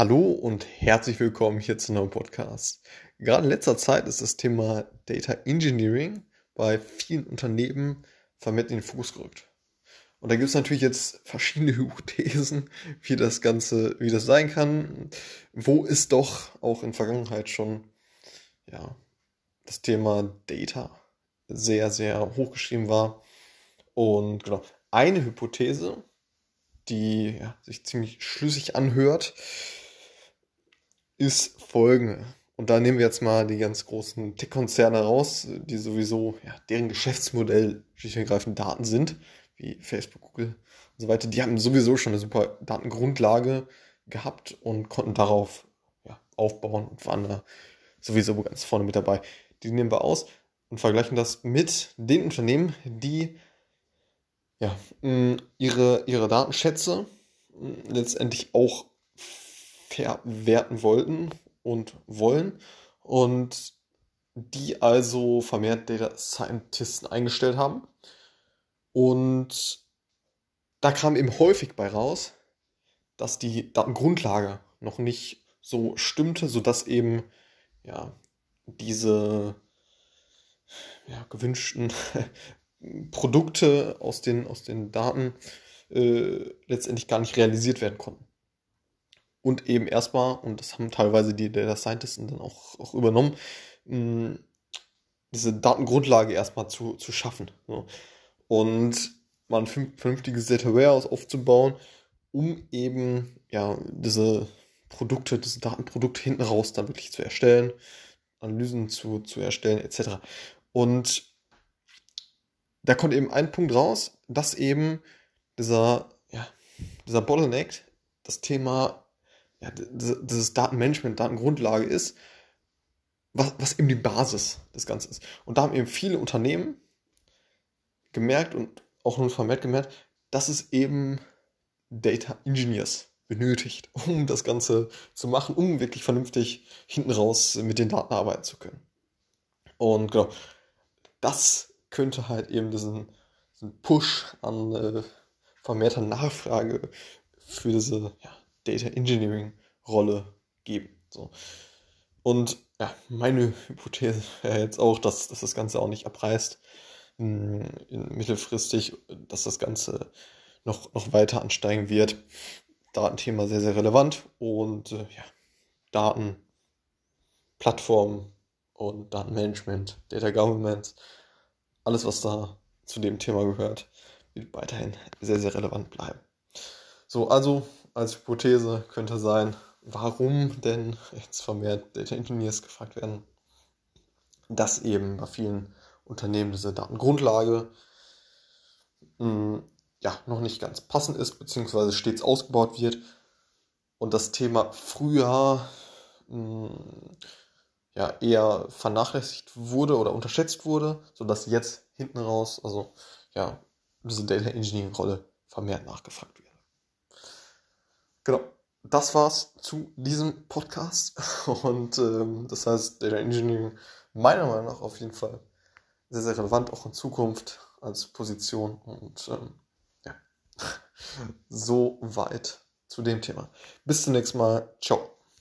Hallo und herzlich willkommen hier zu einem Podcast. Gerade in letzter Zeit ist das Thema Data Engineering bei vielen Unternehmen vermehrt in den Fokus gerückt. Und da gibt es natürlich jetzt verschiedene Hypothesen, wie das Ganze, wie das sein kann, wo ist doch auch in Vergangenheit schon, ja, das Thema Data sehr, sehr hochgeschrieben war. Und genau, eine Hypothese, die ja, sich ziemlich schlüssig anhört, ist folgende. Und da nehmen wir jetzt mal die ganz großen Tech-Konzerne raus, die sowieso, ja, deren Geschäftsmodell schlicht und ergreifend Daten sind, wie Facebook, Google und so weiter. Die haben sowieso schon eine super Datengrundlage gehabt und konnten darauf ja, aufbauen und waren da sowieso ganz vorne mit dabei. Die nehmen wir aus und vergleichen das mit den Unternehmen, die ja, ihre, ihre Datenschätze letztendlich auch verwerten wollten und wollen und die also vermehrt Data Scientisten eingestellt haben. Und da kam eben häufig bei raus, dass die Datengrundlage noch nicht so stimmte, sodass eben ja, diese ja, gewünschten Produkte aus den, aus den Daten äh, letztendlich gar nicht realisiert werden konnten und eben erstmal, und das haben teilweise die Data Scientists dann auch, auch übernommen, mh, diese Datengrundlage erstmal zu, zu schaffen. So. Und mal ein vernünftiges Data Warehouse aufzubauen, um eben ja diese Produkte, diese Datenprodukte hinten raus dann wirklich zu erstellen, Analysen zu, zu erstellen, etc. Und da kommt eben ein Punkt raus, dass eben dieser, ja, dieser Bottleneck, das Thema ja, dieses Datenmanagement, Datengrundlage ist, was, was eben die Basis des Ganzen ist. Und da haben eben viele Unternehmen gemerkt und auch nun vermehrt gemerkt, dass es eben Data Engineers benötigt, um das Ganze zu machen, um wirklich vernünftig hinten raus mit den Daten arbeiten zu können. Und genau, das könnte halt eben diesen, diesen Push an äh, vermehrter Nachfrage für diese ja, Data Engineering Rolle geben. So. Und ja, meine Hypothese wäre jetzt auch, dass, dass das Ganze auch nicht abreißt in, in mittelfristig, dass das Ganze noch, noch weiter ansteigen wird. Datenthema sehr, sehr relevant und äh, ja, Daten, Plattformen und Datenmanagement, Data Government, alles, was da zu dem Thema gehört, wird weiterhin sehr, sehr relevant bleiben. So, also als Hypothese könnte sein, warum denn jetzt vermehrt Data Engineers gefragt werden, dass eben bei vielen Unternehmen diese Datengrundlage mh, hm, ja, noch nicht ganz passend ist, beziehungsweise stets ausgebaut wird und das Thema früher mh, hm, ja, eher vernachlässigt wurde oder unterschätzt wurde, sodass jetzt hinten raus, also ja, diese Data Engineering Rolle vermehrt nachgefragt wird. Genau, das war's zu diesem Podcast. Und ähm, das heißt, Data Engineering meiner Meinung nach auf jeden Fall sehr, sehr relevant, auch in Zukunft als Position. Und ähm, ja, so weit zu dem Thema. Bis zum nächsten Mal. Ciao.